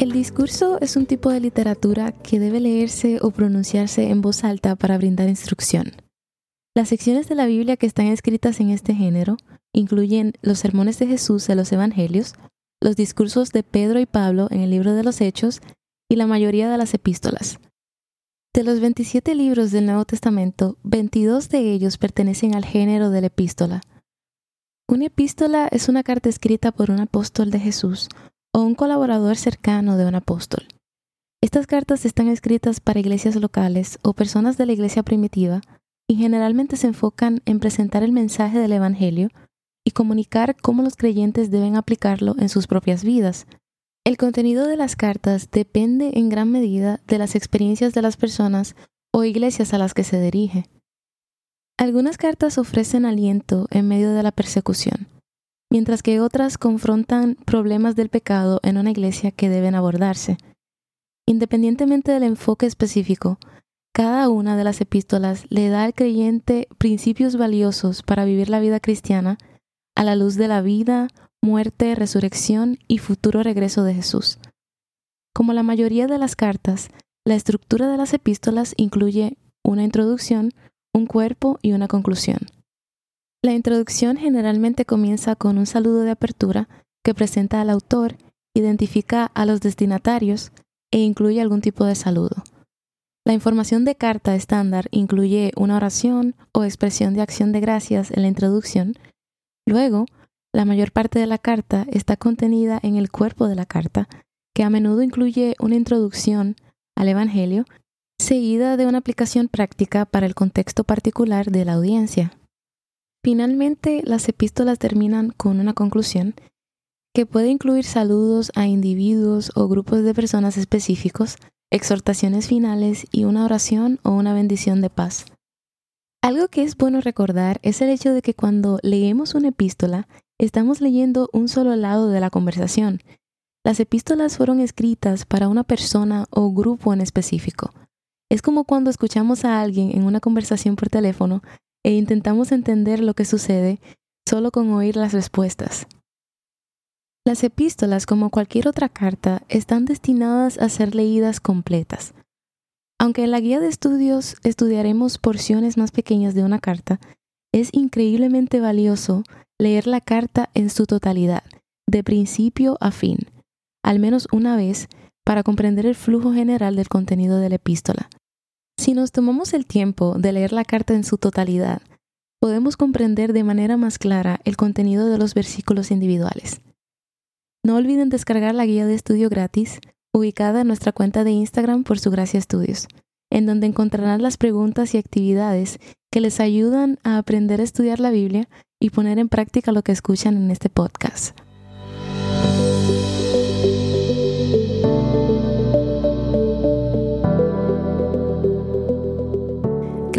El discurso es un tipo de literatura que debe leerse o pronunciarse en voz alta para brindar instrucción. Las secciones de la Biblia que están escritas en este género incluyen los sermones de Jesús de los Evangelios, los discursos de Pedro y Pablo en el libro de los Hechos y la mayoría de las epístolas. De los 27 libros del Nuevo Testamento, 22 de ellos pertenecen al género de la epístola. Una epístola es una carta escrita por un apóstol de Jesús o un colaborador cercano de un apóstol. Estas cartas están escritas para iglesias locales o personas de la iglesia primitiva y generalmente se enfocan en presentar el mensaje del Evangelio y comunicar cómo los creyentes deben aplicarlo en sus propias vidas. El contenido de las cartas depende en gran medida de las experiencias de las personas o iglesias a las que se dirige. Algunas cartas ofrecen aliento en medio de la persecución mientras que otras confrontan problemas del pecado en una iglesia que deben abordarse. Independientemente del enfoque específico, cada una de las epístolas le da al creyente principios valiosos para vivir la vida cristiana a la luz de la vida, muerte, resurrección y futuro regreso de Jesús. Como la mayoría de las cartas, la estructura de las epístolas incluye una introducción, un cuerpo y una conclusión. La introducción generalmente comienza con un saludo de apertura que presenta al autor, identifica a los destinatarios e incluye algún tipo de saludo. La información de carta estándar incluye una oración o expresión de acción de gracias en la introducción. Luego, la mayor parte de la carta está contenida en el cuerpo de la carta, que a menudo incluye una introducción al Evangelio, seguida de una aplicación práctica para el contexto particular de la audiencia. Finalmente, las epístolas terminan con una conclusión que puede incluir saludos a individuos o grupos de personas específicos, exhortaciones finales y una oración o una bendición de paz. Algo que es bueno recordar es el hecho de que cuando leemos una epístola, estamos leyendo un solo lado de la conversación. Las epístolas fueron escritas para una persona o grupo en específico. Es como cuando escuchamos a alguien en una conversación por teléfono e intentamos entender lo que sucede solo con oír las respuestas. Las epístolas, como cualquier otra carta, están destinadas a ser leídas completas. Aunque en la guía de estudios estudiaremos porciones más pequeñas de una carta, es increíblemente valioso leer la carta en su totalidad, de principio a fin, al menos una vez, para comprender el flujo general del contenido de la epístola. Si nos tomamos el tiempo de leer la carta en su totalidad, podemos comprender de manera más clara el contenido de los versículos individuales. No olviden descargar la guía de estudio gratis, ubicada en nuestra cuenta de Instagram por su gracia estudios, en donde encontrarán las preguntas y actividades que les ayudan a aprender a estudiar la Biblia y poner en práctica lo que escuchan en este podcast.